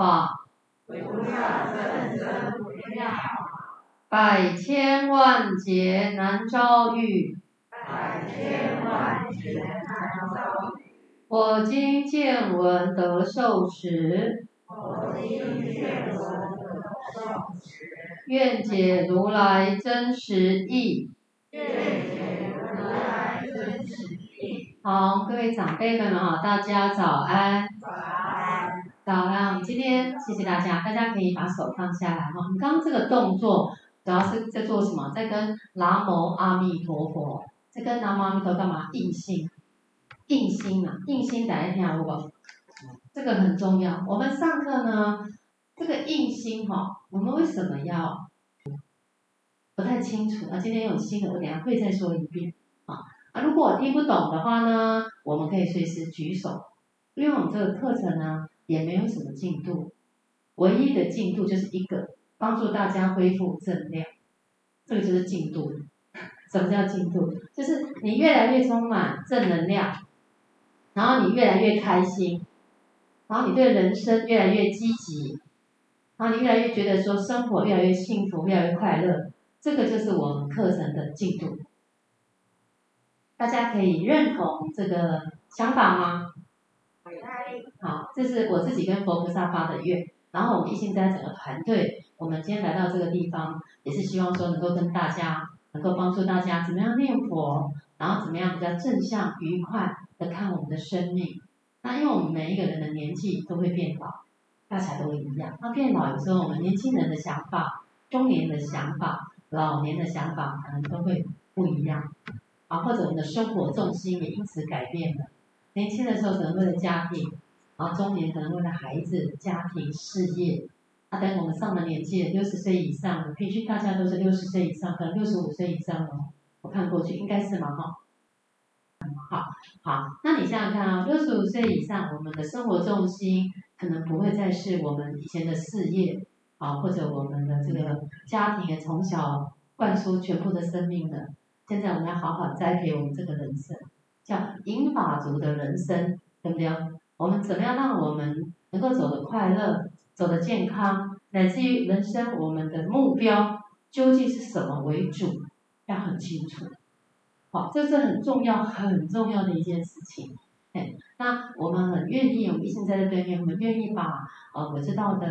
法。无上甚深微妙法。百千万劫难遭遇。百千万劫难遭遇。我今见闻得受持。我今见闻得受持。愿解如来真实义。愿解如来真实义。好，各位长辈们好，大家早安。早安。早安。今天谢谢大家，大家可以把手放下来哈。我们刚刚这个动作主要是在做什么？在跟南无阿弥陀佛，在跟南无阿弥陀干嘛？印心，印心啊，印心大家听好不好？这个很重要。我们上课呢，这个印心哈，我们为什么要？不太清楚啊，今天有新的，我等下会再说一遍啊。啊，如果我听不懂的话呢，我们可以随时举手，因为我们这个课程呢也没有什么进度，唯一的进度就是一个，帮助大家恢复正量，这个就是进度。什么叫进度？就是你越来越充满正能量，然后你越来越开心，然后你对人生越来越积极，然后你越来越觉得说生活越来越幸福，越来越快乐。这个就是我们课程的进度，大家可以认同这个想法吗？好，这是我自己跟佛菩萨发的愿，然后我们一心在整个团队，我们今天来到这个地方，也是希望说能够跟大家，能够帮助大家怎么样念佛，然后怎么样比较正向、愉快的看我们的生命。那因为我们每一个人的年纪都会变老，大家都一样。那变老有时候我们年轻人的想法、中年的想法。老年的想法可能都会不一样，啊，或者我们的生活重心也因此改变了。年轻的时候可能为了家庭，啊，中年可能为了孩子、家庭、事业，啊，等我们上了年纪，六十岁以上，平均大家都是六十岁以上，可能六十五岁以上哦。我看过去应该是嘛哈。好，好，那你想想看啊，六十五岁以上，我们的生活重心可能不会再是我们以前的事业。啊，或者我们的这个家庭从小灌输全部的生命了，现在我们要好好栽培我们这个人生，叫银发族的人生，对不对？我们怎么样让我们能够走得快乐，走得健康，乃至于人生我们的目标究竟是什么为主，要很清楚。好，这是很重要、很重要的一件事情。哎，那我们很愿意，我们一心在这对面，我们愿意把呃我知道的。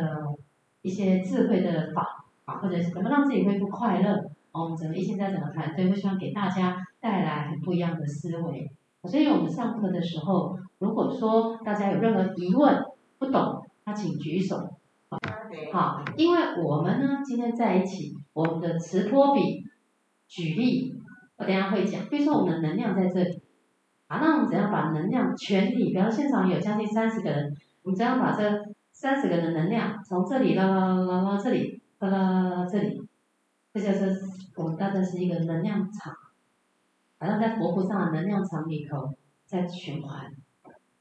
一些智慧的法啊，或者是怎么让自己恢复快乐，我们整个一心在整个团队，会希望给大家带来很不一样的思维。所以我们上课的时候，如果说大家有任何疑问不懂，那请举手。好，因为我们呢今天在一起，我们的磁波比举例，我等下会讲。比如说我们的能量在这里，啊，那我们怎样把能量全体，比方现场有将近三十个人，我们怎样把这三十个人的能量从这里到到到这里，啦啦啦这里，这就是我们大概是一个能量场，好像在佛菩萨的能量场里头在循环，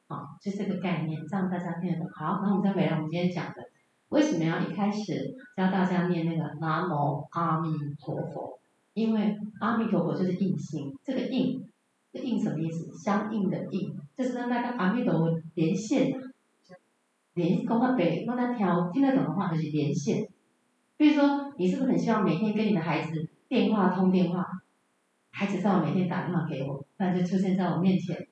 好，就这个概念，这样大家听得懂。好，那我们再回来，我们今天讲的，为什么要一开始教大家念那个南无阿弥陀佛？因为阿弥陀佛就是印心，这个印，这印什么意思？相应的应，就是跟那个阿弥陀佛连线。连讲话白，让他调听得懂的话就是连线。比如说，你是不是很希望每天跟你的孩子电话通电话？孩子叫我每天打电话给我，不然就出现在我面前，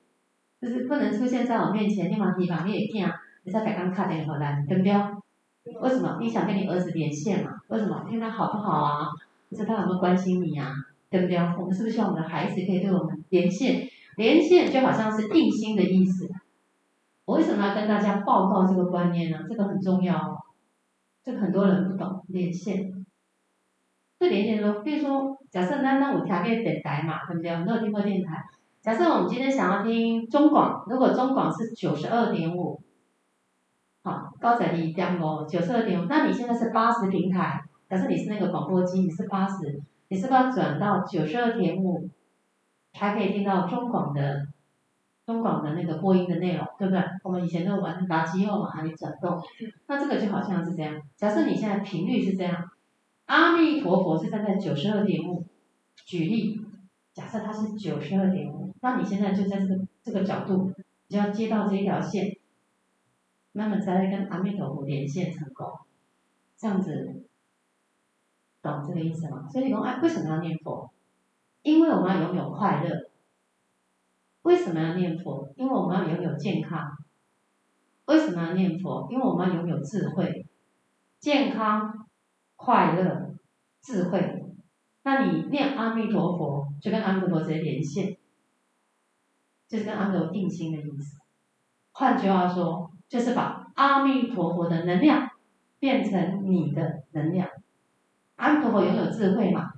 就是不能出现在我面前。你往提防，你也听啊，你在台刚卡电话来，对不对？为什么？你想跟你儿子连线嘛？为什么？听他好不好啊？不知道他有没有关心你啊？对不对？我们是不是希望我们的孩子可以对我们连线？连线就好像是印心的意思。我为什么要跟大家报告这个观念呢？这个很重要哦，这个很多人不懂连线。这连线说，比如说，假设那那我调个电台嘛，对不对？我没有听过电台。假设我们今天想要听中广，如果中广是九十二点五，好，高载一点五，九十二点五，那你现在是八十平台。假设你是那个广播机，你是八十，你是不是要转到九十二点五，才可以听到中广的中广的那个播音的内容，对不对？我们以前都玩垃圾后往哪里转动。那这个就好像是这样。假设你现在频率是这样，阿弥陀佛是站在九十二点五，举例，假设它是九十二点五，那你现在就在这个这个角度，你就要接到这一条线，那么再来跟阿弥陀佛连线成功，这样子，懂这个意思吗？所以你说，哎，为什么要念佛？因为我们要拥有快乐。为什么要念佛？因为我们要拥有健康。为什么要念佛？因为我们要拥有智慧、健康、快乐、智慧。那你念阿弥陀佛，就跟阿弥陀佛直接连线，就是跟阿弥陀佛定心的意思。换句话说，就是把阿弥陀佛的能量变成你的能量。阿弥陀佛拥有智慧嘛？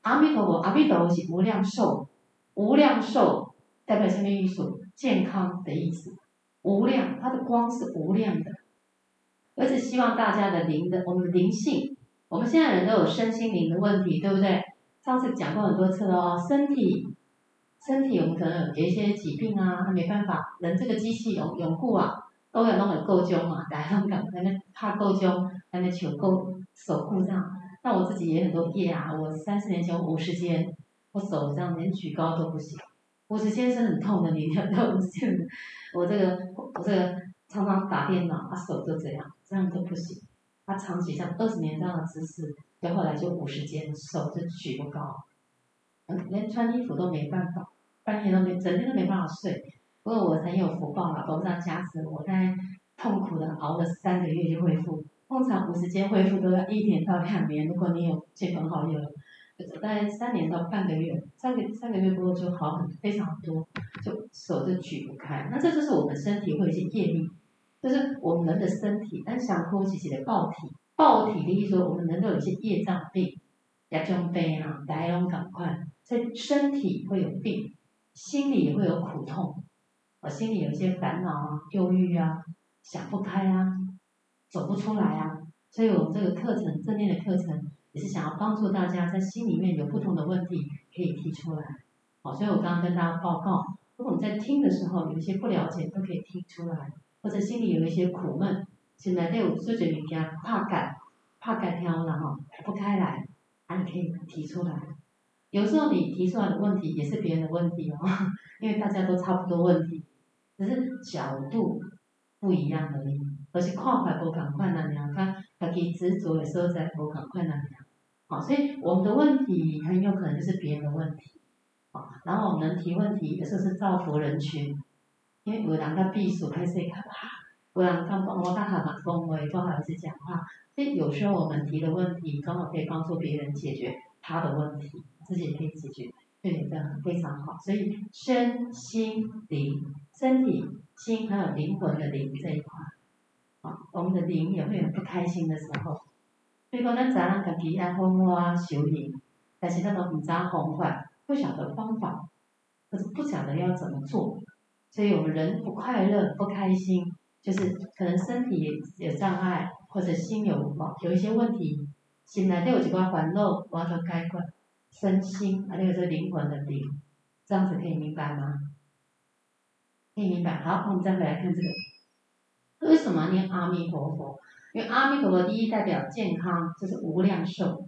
阿弥陀佛，阿弥陀佛是无量寿，无量寿。代表什么意思？健康的意思，无量，它的光是无量的，而且希望大家的灵的，我们的灵性，我们现在人都有身心灵的问题，对不对？上次讲过很多次了哦，身体，身体我们可能有一些疾病啊，没办法，人这个机器永永固啊，都要弄得够僵嘛，大家都讲，还没怕够僵，还没求够守护这样。那我自己也很多业啊，我三十年前五十肩，我手这样连举高都不行。五十肩是很痛的，你看到五十肩，我这个我这个常常打电脑，他手就这样，这样都不行。他长期这样二十年这样的姿势，到后来就五十肩，手就举不高，连穿衣服都没办法，半夜都没，整天都没办法睡。不过我很有福报了，佛上加持，我在痛苦的熬了三个月就恢复。通常五十肩恢复都要一年到两年，如果你有亲朋好友。大概三年到半个月，三个三个月过后就好很非常多，就手就举不开。那这就是我们身体会有一些业力，就是我们人的身体，但想呼吸起的爆体，爆体的意思说我们人都有一些业障病，也中悲啊，大家赶快，所以身体会有病，心里也会有苦痛，我心里有些烦恼啊、忧郁啊、想不开啊、走不出来啊，所以我们这个课程正念的课程。也是想要帮助大家在心里面有不同的问题可以提出来，好，所以我刚刚跟大家报告，如果我们在听的时候有一些不了解，都可以听出来，或者心里有一些苦闷，现在都有这些物件怕改，怕改挑了哈，不开来，啊，你可以提出来。有时候你提出来的问题也是别人的问题哦，因为大家都差不多问题，只是角度不一样而已，而且看法不同款那样，看他可以执着的时候在不同款那样。好，所以我们的问题很有可能就是别人的问题，好，然后我们能提问题，有时候是造福人群，因为有人他避暑开始看哇，有人他帮我大喊嘛恭维，不好意思讲话，所以有时候我们提的问题刚好可以帮助别人解决他的问题，自己也可以解决，对，这样非常好。所以身心灵，身体、心还有灵魂的灵这一块，啊，我们的灵也会有不开心的时候。所以讲，咱知影家己爱好好啊修行，但是咱都唔知方法，不晓得方法，可是不晓得要怎么做，所以我们人不快乐、不开心，就是可能身体有障碍，或者心有有一些问题，心内都有一寡烦恼，我要解决，身心还有这灵魂的灵，这样子可以明白吗？可以明白。好，我们再回来看这个，为什么念阿弥陀佛？因为阿弥陀佛第一代表健康，就是无量寿，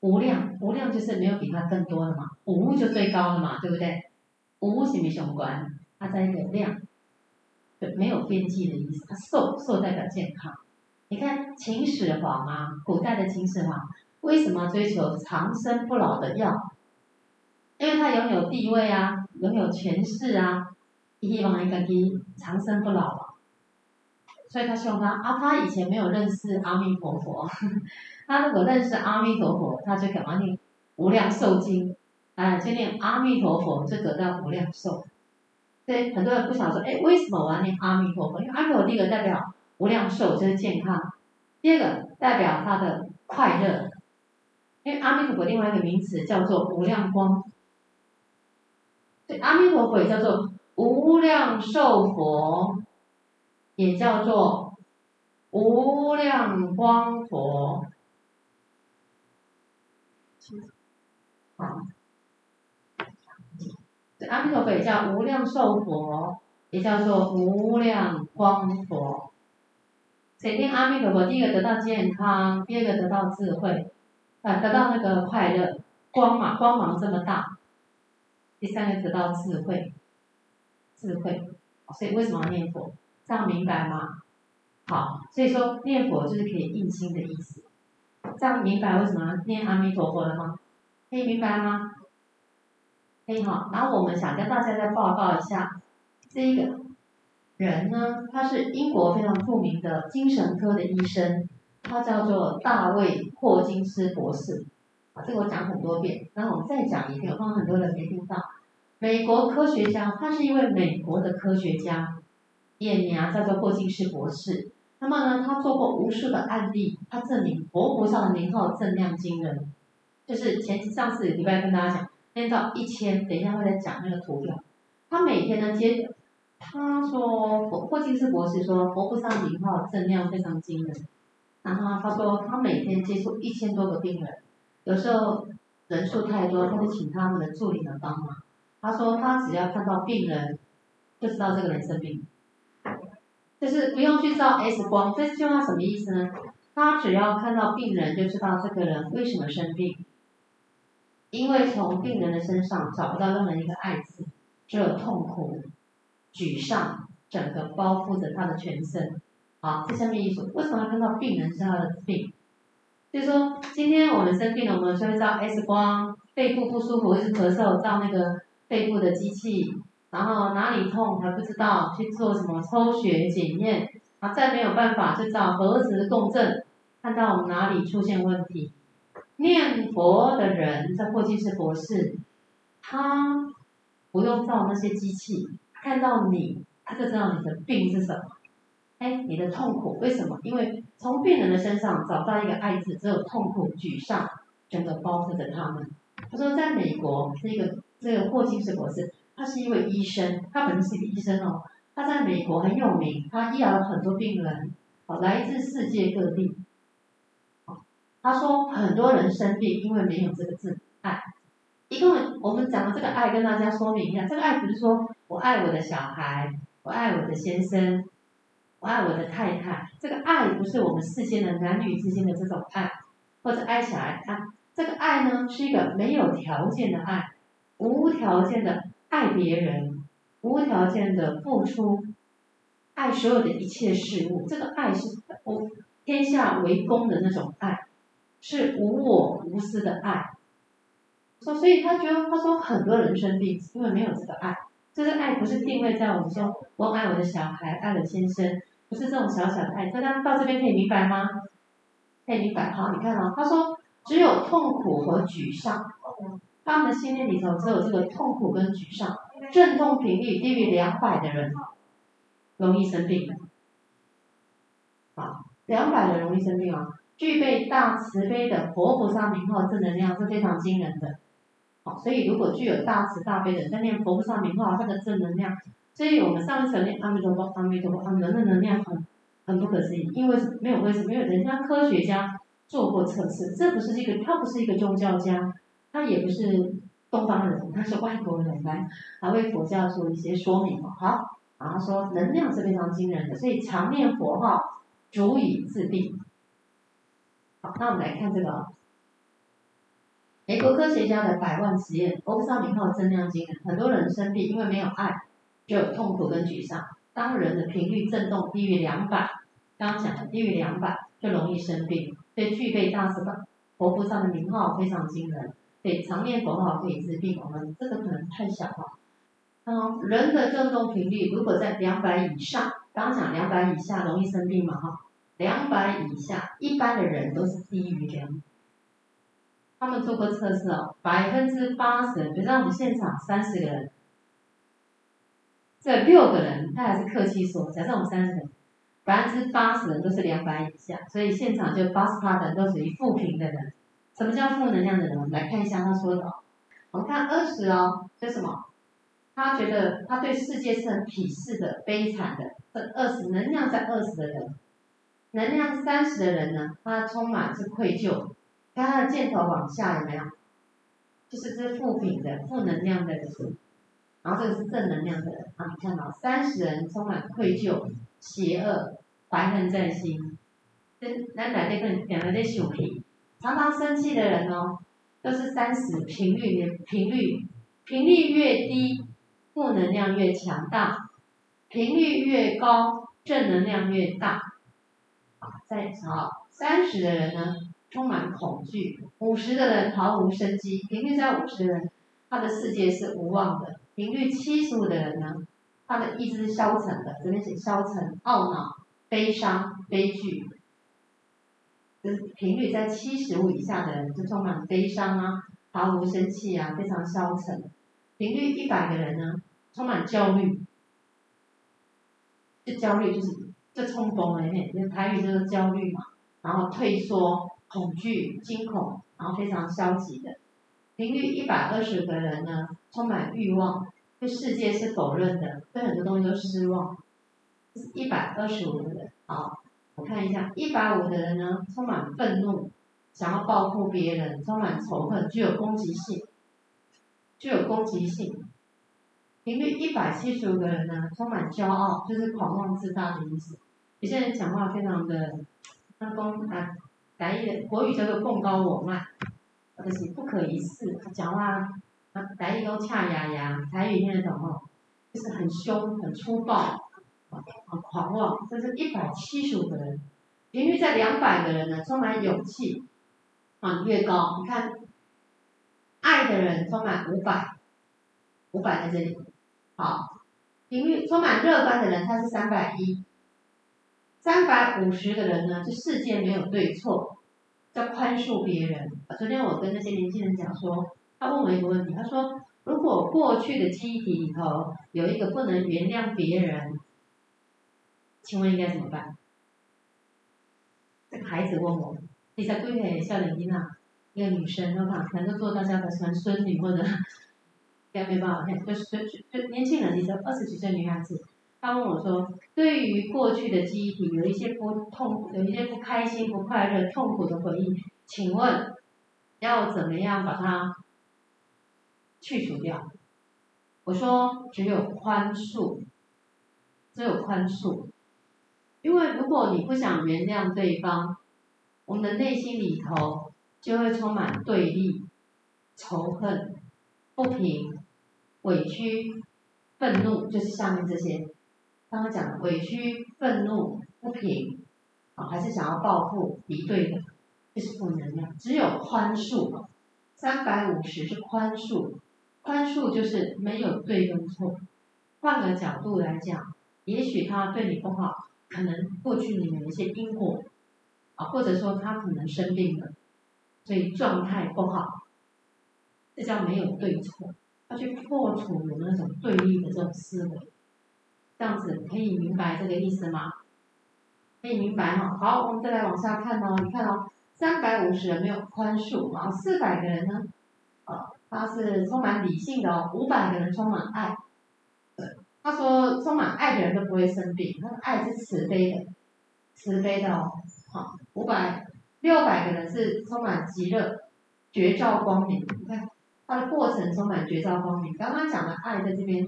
无量无量就是没有比它更多的嘛，无就最高的嘛，对不对？无是没相关，它在一个量，对，没有边际的意思。它瘦瘦代表健康，你看秦始皇啊，古代的秦始皇为什么追求长生不老的药？因为他拥有地位啊，拥有权势啊，希望一个给长生不老啊。所以他希望他啊，他以前没有认识阿弥陀佛，他如果认识阿弥陀佛，他就赶快念无量寿经，哎，就念阿弥陀佛就得到无量寿。对，很多人不想说，哎，为什么我要念阿弥陀佛？因为阿弥陀佛第一个代表无量寿，就是健康；第二个代表他的快乐，因为阿弥陀佛另外一个名词叫做无量光，对，阿弥陀佛也叫做无量寿佛。也叫做无量光佛，好，阿弥陀佛也叫无量寿佛，也叫做无量光佛。谁念阿弥陀佛，第一个得到健康，第二个得到智慧，啊，得到那个快乐，光嘛，光芒这么大。第三个得到智慧，智慧。所以为什么要念佛？这样明白吗？好，所以说念佛就是可以印心的意思。这样明白为什么念阿弥陀佛了吗？可以明白吗？可以好，然后我们想跟大家再报告一下，这个人呢，他是英国非常著名的精神科的医生，他叫做大卫霍金斯博士。啊，这个我讲很多遍，然后我再讲一遍，我看很多人没听到。美国科学家，他是一位美国的科学家，也名叫做霍金斯博士。那么呢，他做过无数的案例，他证明佛菩萨的名号正量惊人。就是前上次礼拜跟大家讲。念到一千，等一下会再讲那个图表。他每天呢接，他说霍霍金斯博士说佛菩萨名号正量非常惊人。然后他说他每天接触一千多个病人，有时候人数太多，他就请他们的助理来帮忙。他说他只要看到病人，就知道这个人生病，就是不用去照 X 光。这句话什么意思呢？他只要看到病人，就知道这个人为什么生病。因为从病人的身上找不到任何一个爱字，只有痛苦、沮丧，整个包覆着他的全身。好，这下面一组，为什么要看到病人是他的病？就是说，今天我们生病了，我们就会照 X 光，肺部不舒服，一直咳嗽，照那个肺部的机器，然后哪里痛还不知道，去做什么抽血检验，啊，再没有办法就照核磁共振，看到我们哪里出现问题。念佛的人，这霍金斯博士，他不用造那些机器，看到你，他就知道你的病是什么。哎，你的痛苦为什么？因为从病人的身上找到一个爱字，只有痛苦、沮丧，整个包覆着他们。他说，在美国这个这个霍金斯博士，他是一位医生，他本身是一个医生哦，他在美国很有名，他医疗了很多病人，来自世界各地。他说，很多人生病，因为没有这个字“爱”。一共我们讲的这个“爱”，跟大家说明一下，这个爱不是说我爱我的小孩，我爱我的先生，我爱我的太太。这个爱不是我们世间的男女之间的这种爱，或者爱小孩。啊，这个爱呢，是一个没有条件的爱，无条件的爱别人，无条件的付出，爱所有的一切事物。这个爱是我天下为公的那种爱。是无我无私的爱，说，所以他觉得，他说很多人生病，因为没有这个爱。这个爱不是定位在我们说，我爱我的小孩，爱我的先生，不是这种小小的爱。大家到这边可以明白吗？可以明白。好，你看哦，他说只有痛苦和沮丧，他们的心念里头只有这个痛苦跟沮丧，振动频率低于两百的人，容易生病。好，两百的容易生病啊。具备大慈悲的佛菩萨名号正能量是非常惊人的，好，所以如果具有大慈大悲的人在念佛菩萨名号，它的正能量，所以我们上一层念阿弥陀佛，阿弥陀佛，阿弥陀佛，能量很很不可思议，因为没有为什么？因为人家科学家做过测试，这不是一个，他不是一个宗教家，他也不是东方人，他是外国人来，还为佛教做一些说明嘛，好，然后说能量是非常惊人的，所以常念佛号足以治病。好，那我们来看这个，美国科学家的百万实验，佛菩萨名号增量惊人，很多人生病，因为没有爱，就有痛苦跟沮丧。当人的频率振动低于两百，刚刚讲的低于两百，就容易生病。所以具备大慈悲佛菩萨的名号非常惊人，对，常念佛号可以治病。我们这个可能太小了。嗯，人的振动频率如果在两百以上，刚刚讲两百以下容易生病嘛，哈。两百以下，一般的人都是低于两。他们做过测试哦，百分之八十，比如说我们现场三十个人，这六个人他还是客气说，假设我们三十个人，百分之八十人都是两百以下，所以现场就八十八人都属于负平的人。什么叫负能量的人？我们来看一下他说的哦。我们看二十哦，这什么？他觉得他对世界是很鄙视的、悲惨的。这二十能量在二十的人。能量三十的人呢，他充满是愧疚，看他的箭头往下有没有？就是这负品的负能量的人。然后这个是正能量的人，啊，看到三十人充满愧疚、邪恶、怀恨在心，这那来这个两个在生气，常常生气的人哦，都是三十频率的频率，频率越低，负能量越强大，频率越高，正能量越大。好，再好，三十的人呢，充满恐惧；五十的人毫无生机，频率在五十的人，他的世界是无望的。频率七十五的人呢，他的意志是消沉的，这边写消沉、懊恼、悲伤、悲剧。就是频率在七十五以下的人，就充满悲伤啊，毫无生气啊，非常消沉。频率一百的人呢，充满焦虑，就焦虑就是就冲动了，因为台语就是焦虑嘛，然后退缩、恐惧、惊恐，然后非常消极的。频率一百二十个人呢，充满欲望，对世界是否认的，对很多东西都失望。一百二十五个人，好，我看一下，一百五的人呢，充满愤怒，想要报复别人，充满仇恨，具有攻击性，具有攻击性。频率一百七十五个人呢，充满骄傲，就是狂妄自大的意思。有些人讲话非常的，那公啊，来一个国语叫做贡高我慢。就是不可一世，他讲话，啊，台语都恰牙牙，台语听得懂哦，就是很凶、很粗暴，很狂妄。这是一百七十五个人，频率在两百个人呢，充满勇气，啊，越高，你看，爱的人充满五百，五百在这里，好，频率充满乐观的人，他是三百一，三百五十个人呢，这世界没有对错。要宽恕别人。昨天我跟那些年轻人讲说，他问我一个问题，他说：如果过去的记忆体里头有一个不能原谅别人，请问应该怎么办？这个孩子问我，你在柜台笑脸听啊，一个女生，我看可能做大家的孙孙女或者，应该没办法，就是就就年轻人，你说二十几岁女孩子。他问我说：“对于过去的记忆体，有一些不痛，有一些不开心、不快乐、痛苦的回忆，请问要怎么样把它去除掉？”我说：“只有宽恕，只有宽恕。因为如果你不想原谅对方，我们的内心里头就会充满对立、仇恨、不平、委屈、愤怒，就是下面这些。”刚刚讲的委屈、愤怒、不平，啊，还是想要报复、敌对的，这是负能量。只有宽恕，三百五十是宽恕，宽恕就是没有对跟错。换个角度来讲，也许他对你不好，可能过去你们有一些因果，啊，或者说他可能生病了，所以状态不好，这叫没有对错。要去破除有那种对立的这种思维。这样子可以明白这个意思吗？可以明白哈。好，我们再来往下看哦。你看哦，三百五十人没有宽恕，然后四百个人呢，啊，他是充满理性的哦。五百个人充满爱，对，他说充满爱的人都不会生病，他的爱是慈悲的，慈悲的哦。好，五百六百个人是充满极乐，绝照光明。你看，他的过程充满绝照光明。刚刚讲的爱在这边。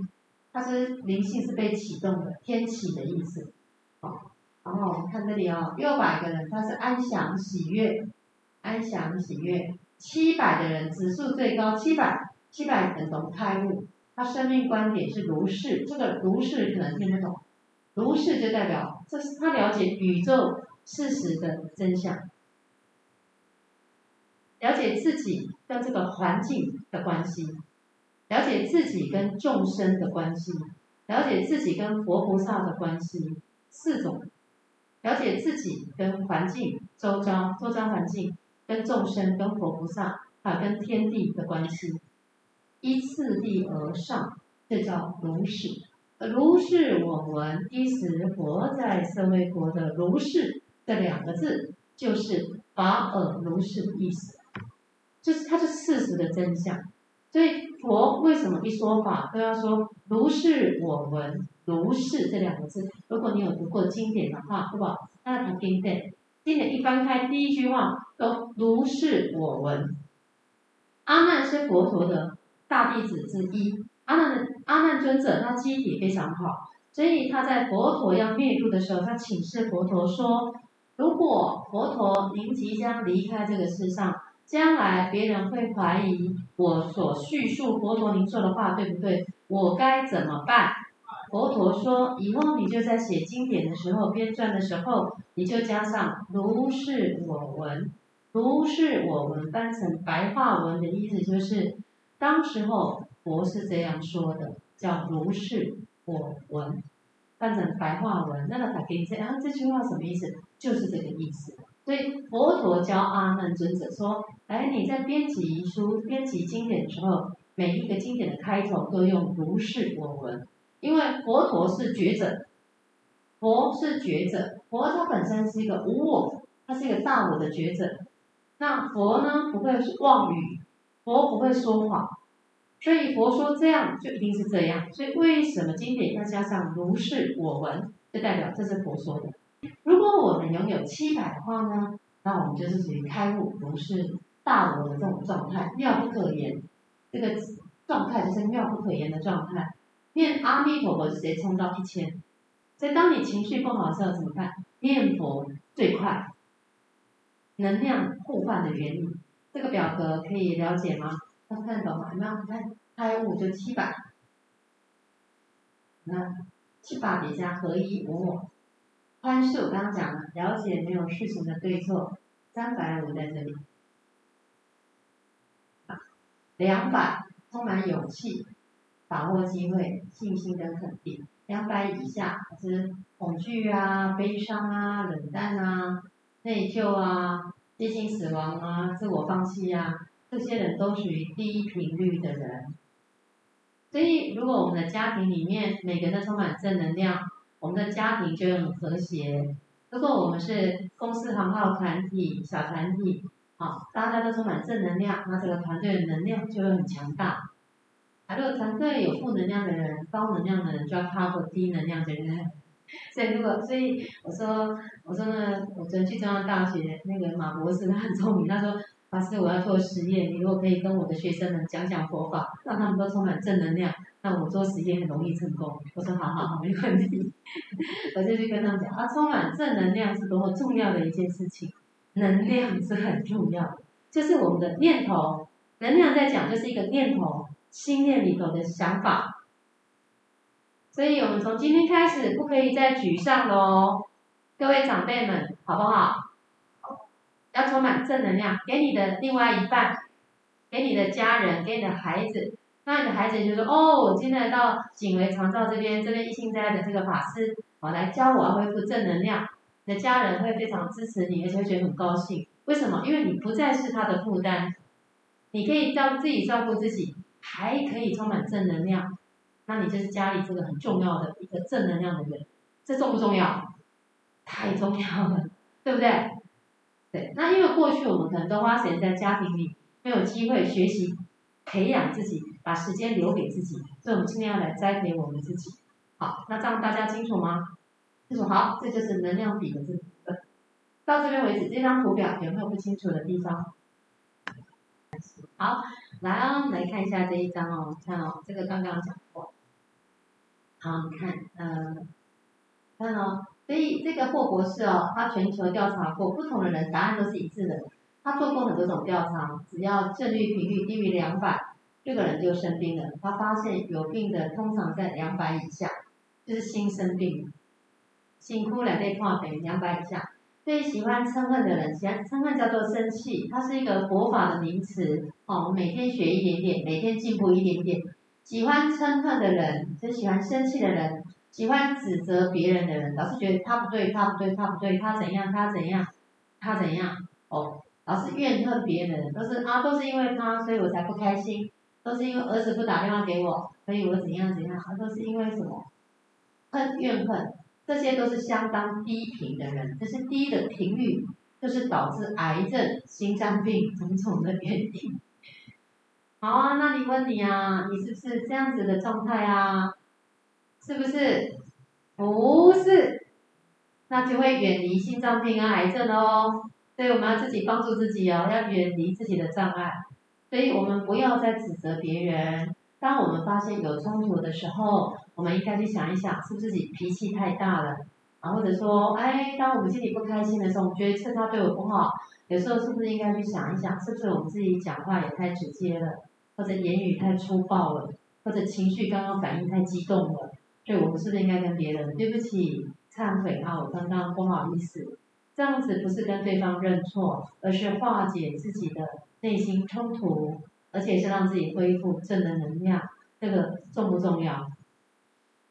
它是灵性是被启动的，天启的意思，好，然后我们看这里哦，六百个人他是安详喜悦，安详喜悦，七百的人指数最高，七百七百人懂开悟，他生命观点是如是，这个如是可能听得懂，如是就代表这是他了解宇宙事实的真相，了解自己跟这个环境的关系。了解自己跟众生的关系，了解自己跟佛菩萨的关系，四种，了解自己跟环境周遭周遭环境，跟众生跟佛菩萨还有跟天地的关系，依次第而上，这叫如是。如是我闻，依时活在舍卫国的如是这两个字，就是法尔如是的意思，就是它是事实的真相。所以佛为什么一说法都要说如是我闻，如是这两个字？如果你有读过经典的话，对吧？那读经典，经典一翻开，第一句话都如是我闻。阿难是佛陀的大弟子之一，阿难阿难尊者他机体非常好，所以他在佛陀要灭度的时候，他请示佛陀说：如果佛陀您即将离开这个世上，将来别人会怀疑我所叙述佛陀您说的话对不对？我该怎么办？佛陀说：以后你就在写经典的时候，编撰的时候，你就加上如是我闻。如是我闻翻成白话文的意思就是，当时候佛是这样说的，叫如是我闻，翻成白话文，那个他给你这样，这句话什么意思？就是这个意思。所以佛陀教阿难尊者说，哎，你在编辑书、编辑经典的时候，每一个经典的开头都用如是我闻，因为佛陀是觉者，佛是觉者，佛他本身是一个无我，他是一个大我的觉者。那佛呢，不会妄语，佛不会说谎，所以佛说这样就一定是这样。所以为什么经典要加上如是我闻，就代表这是佛说的。如果我们拥有七百的话呢，那我们就是属于开悟，不是大我的这种状态，妙不可言。这个状态就是妙不可言的状态。念阿弥陀佛直接冲到一千。所以当你情绪不好的时候怎么办？念佛最快。能量互换的原理，这个表格可以了解吗？大家看得懂吗？有没有？你看开悟就七百，那七百叠加合一无我，宽恕刚刚讲了，了解没有事情的对错，三百五在这里，两百充满勇气，把握机会，信心跟肯定，两百以下是恐惧啊、悲伤啊、冷淡啊。内疚啊，接近死亡啊，自我放弃啊，这些人都属于低频率的人。所以，如果我们的家庭里面每个人都充满正能量，我们的家庭就很和谐。如果我们是公司行号团体、小团体，好，大家都充满正能量，那这个团队的能量就会很强大。啊如果团队有负能量的人、高能量的人，就要 cover 低能量的人。所以如果，所以我说，我说呢，我昨天去中央大学那个马博士，他很聪明，他说，法师我要做实验，你如果可以跟我的学生们讲讲佛法，让他们都充满正能量，那我做实验很容易成功。我说好好好，没问题。我就去跟他们讲，啊，充满正能量是多么重要的一件事情，能量是很重要的，就是我们的念头，能量在讲就是一个念头，心念里头的想法。所以我们从今天开始不可以再沮丧了哦，各位长辈们，好不好？要充满正能量，给你的另外一半，给你的家人，给你的孩子。那你的孩子就说：“哦，我今天来到景维长照这边，这边一心在的这个法师，我来教我恢复正能量。”你的家人会非常支持你，而且会觉得很高兴。为什么？因为你不再是他的负担，你可以照自己照顾自己，还可以充满正能量。那你就是家里这个很重要的一个正能量的人，这重不重要？太重要了，对不对？对。那因为过去我们可能都花时间在家庭里，没有机会学习培养自己，把时间留给自己，所以我们尽量来栽培我们自己。好，那这样大家清楚吗？清楚。好，这就是能量比的这个。到这边为止，这张图表有没有不清楚的地方？好，来啊、哦，来看一下这一张哦，看哦，这个刚刚讲过。好，你看，呃，看哦，所以这个霍博士哦，他全球调查过不同的人，答案都是一致的。他做过很多种调查，只要正率频率低于两百，这个人就生病了。他发现有病的通常在两百以下，就是心生病，心哭两泪破等于两百以下。所以喜欢嗔恨的人，喜欢嗔恨叫做生气，它是一个佛法的名词。哦，我每天学一点点，每天进步一点点。喜欢嗔恨的人，就喜欢生气的人，喜欢指责别人的人，老是觉得他不对，他不对，他不对，他怎样，他怎样，他怎样，哦，老是怨恨别人，都是啊，都是因为他，所以我才不开心，都是因为儿子不打电话给我，所以我怎样怎样，啊，都是因为什么？恨怨恨，这些都是相当低频的人，这是低的频率，就是导致癌症、心脏病种种的原因。好啊，那你问你啊，你是不是这样子的状态啊？是不是？不是，那就会远离心脏病啊、癌症哦。所以我们要自己帮助自己哦，要远离自己的障碍。所以我们不要再指责别人，当我们发现有冲突的时候，我们应该去想一想，是不是自己脾气太大了啊？或者说，哎，当我们心里不开心的时候，我们觉得是他对我不好，有时候是不是应该去想一想，是不是我们自己讲话也太直接了，或者言语太粗暴了，或者情绪刚刚反应太激动了？所以我们是不是应该跟别人对不起、忏悔啊？我刚刚不好意思，这样子不是跟对方认错，而是化解自己的内心冲突。而且是让自己恢复正的能量，这个重不重要？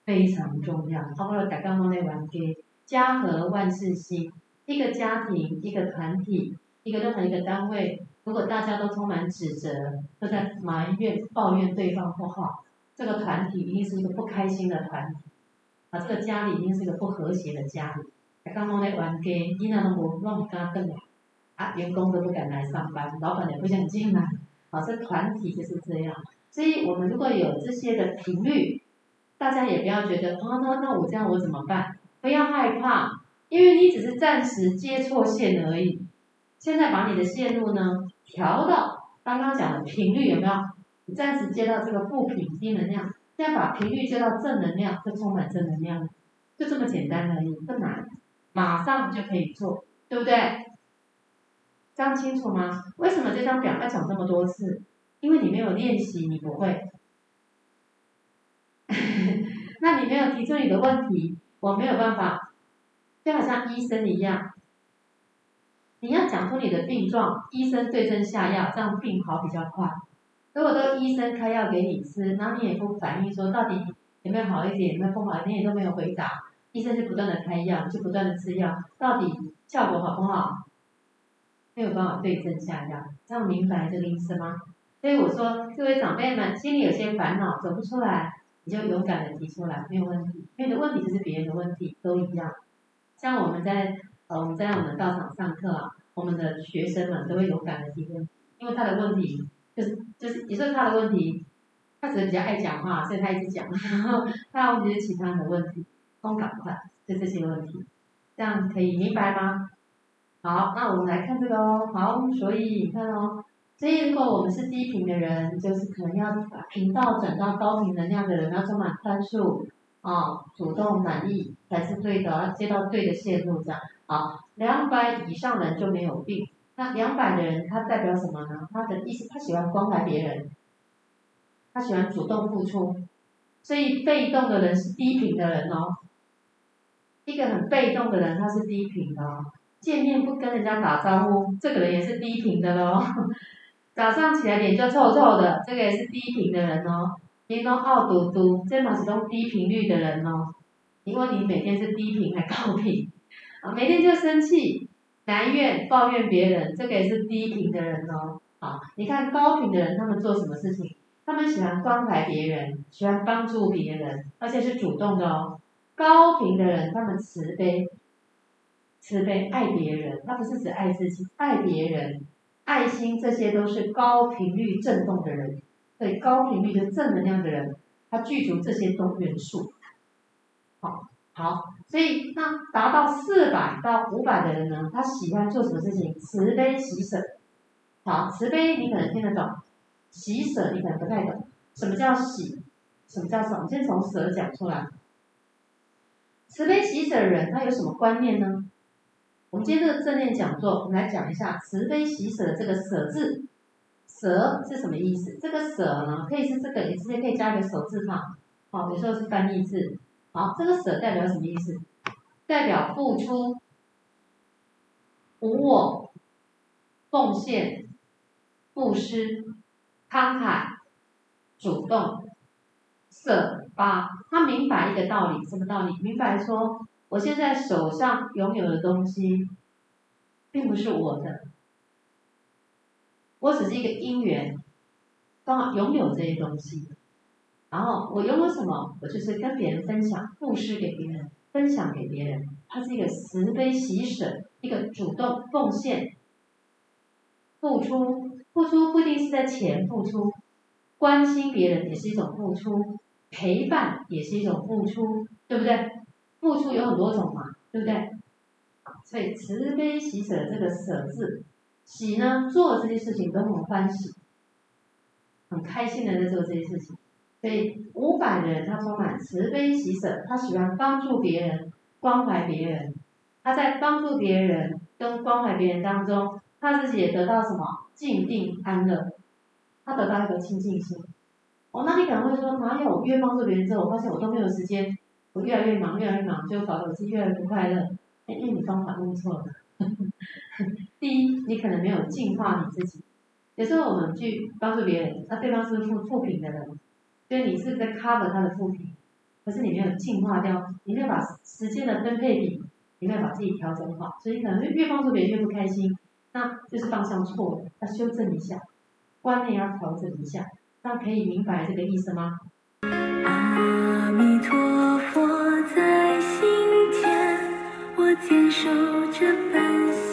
非常重要。好不好？大家拢在玩家，家和万事兴。一个家庭，一个团体，一个任何一个单位，如果大家都充满指责，都在埋怨、抱怨对方不好，这个团体一定是一个不开心的团体。啊，这个家里一定是一个不和谐的家里。大家拢在玩家，囡仔拢无乱敢回来，啊，员工都不敢来上班，老板也不想进来。好，这团体就是这样，所以我们如果有这些的频率，大家也不要觉得啊，那那我这样我怎么办？不要害怕，因为你只是暂时接错线而已。现在把你的线路呢调到刚刚讲的频率，有没有？你暂时接到这个不频低能量，现在把频率接到正能量，就充满正能量了，就这么简单而已，不难，马上就可以做，对不对？这样清楚吗？为什么这张表要讲这么多次？因为你没有练习，你不会。那你没有提出你的问题，我没有办法。就好像医生一样，你要讲出你的病状，医生对症下药，这样病好比较快。如果都医生开药给你吃，然后你也不反应说到底有没有好一点，有没有不好，你也都没有回答，医生就不断的开药，就不断的吃药，到底效果好不好？没有办法对症下药，这样明白这个意思吗？所以我说，各位长辈们，心里有些烦恼走不出来，你就勇敢的提出来，没有问题。因为你的问题就是别人的问题，都一样。像我们在呃我们在我们道场上课啊，我们的学生们都会勇敢的提问，因为他的问题就是就是也是他的问题，他只是比较爱讲话，所以他一直讲，然后他问题是其他的问题，都赶快就这些问题，这样可以明白吗？好，那我们来看这个哦。好，所以你看哦，所以如果我们是低频的人，就是可能要把频道转到高频能量的人，要充满宽恕啊，主动满意才是对的，接到对的线路这样。好，两百以上人就没有病。那两百的人，他代表什么呢？他的意思，他喜欢关怀别人，他喜欢主动付出。所以被动的人是低频的人哦。一个很被动的人，他是低频的哦。见面不跟人家打招呼，这个人也是低频的喽。早上起来脸就臭臭的，这个也是低频的人哦。你都傲嘟嘟，这嘛是种低频率的人哦。因为你每天是低频还高频，啊，每天就生气、埋怨、抱怨别人，这个也是低频的人哦。啊，你看高频的人，他们做什么事情？他们喜欢关怀别人，喜欢帮助别人，而且是主动的哦。高频的人，他们慈悲。慈悲爱别人，他不是只爱自己，爱别人，爱心，这些都是高频率振动的人，对高频率的正能量的人，他具足这些东元素。好，所以那达到四百到五百的人呢，他喜欢做什么事情？慈悲喜舍。好，慈悲你可能听得懂，喜舍你可能不太懂。什么叫喜？什么叫舍？我们先从舍讲出来。慈悲喜舍的人，他有什么观念呢？我们今天这个正念讲座，我们来讲一下慈悲喜舍的这个舍字，舍是什么意思？这个舍呢，可以是这个，你直接可以加一个手字旁，好，有时候是翻译字。好，这个舍代表什么意思？代表付出、无我、奉献、布施、慷慨、主动、舍八。他明白一个道理，什么道理？明白说。我现在手上拥有的东西，并不是我的，我只是一个因缘，刚好拥有这些东西。然后我拥有什么？我就是跟别人分享，布施给别人，分享给别人。它是一个慈悲喜舍，一个主动奉献、付出。付出不一定是在钱付出，关心别人也是一种付出，陪伴也是一种付出，对不对？付出有很多种嘛，对不对？所以慈悲喜舍这个舍字，喜呢，做这些事情都很欢喜，很开心的在做这些事情。所以五百人他充满慈悲喜舍，他喜欢帮助别人，关怀别人。他在帮助别人跟关怀别人当中，他自己也得到什么静定安乐，他得到一个清净心。哦，那你可能会说，哪有？越帮助别人之后，我发现我都没有时间，我越来越忙，越来越忙，就搞得我自己越来越不快乐。哎，因为你方法弄错了。第一，你可能没有净化你自己。有时候我们去帮助别人，那对方是负负评的人，所以你是在 cover 他的负评，可是你没有净化掉，你没有把时间的分配比，你没有把自己调整好，所以可能越帮助别人越不开心，那就是方向错了，要修正一下，观念要调整一下。那可以明白这个意思吗？阿弥陀佛在心间，我坚守这份。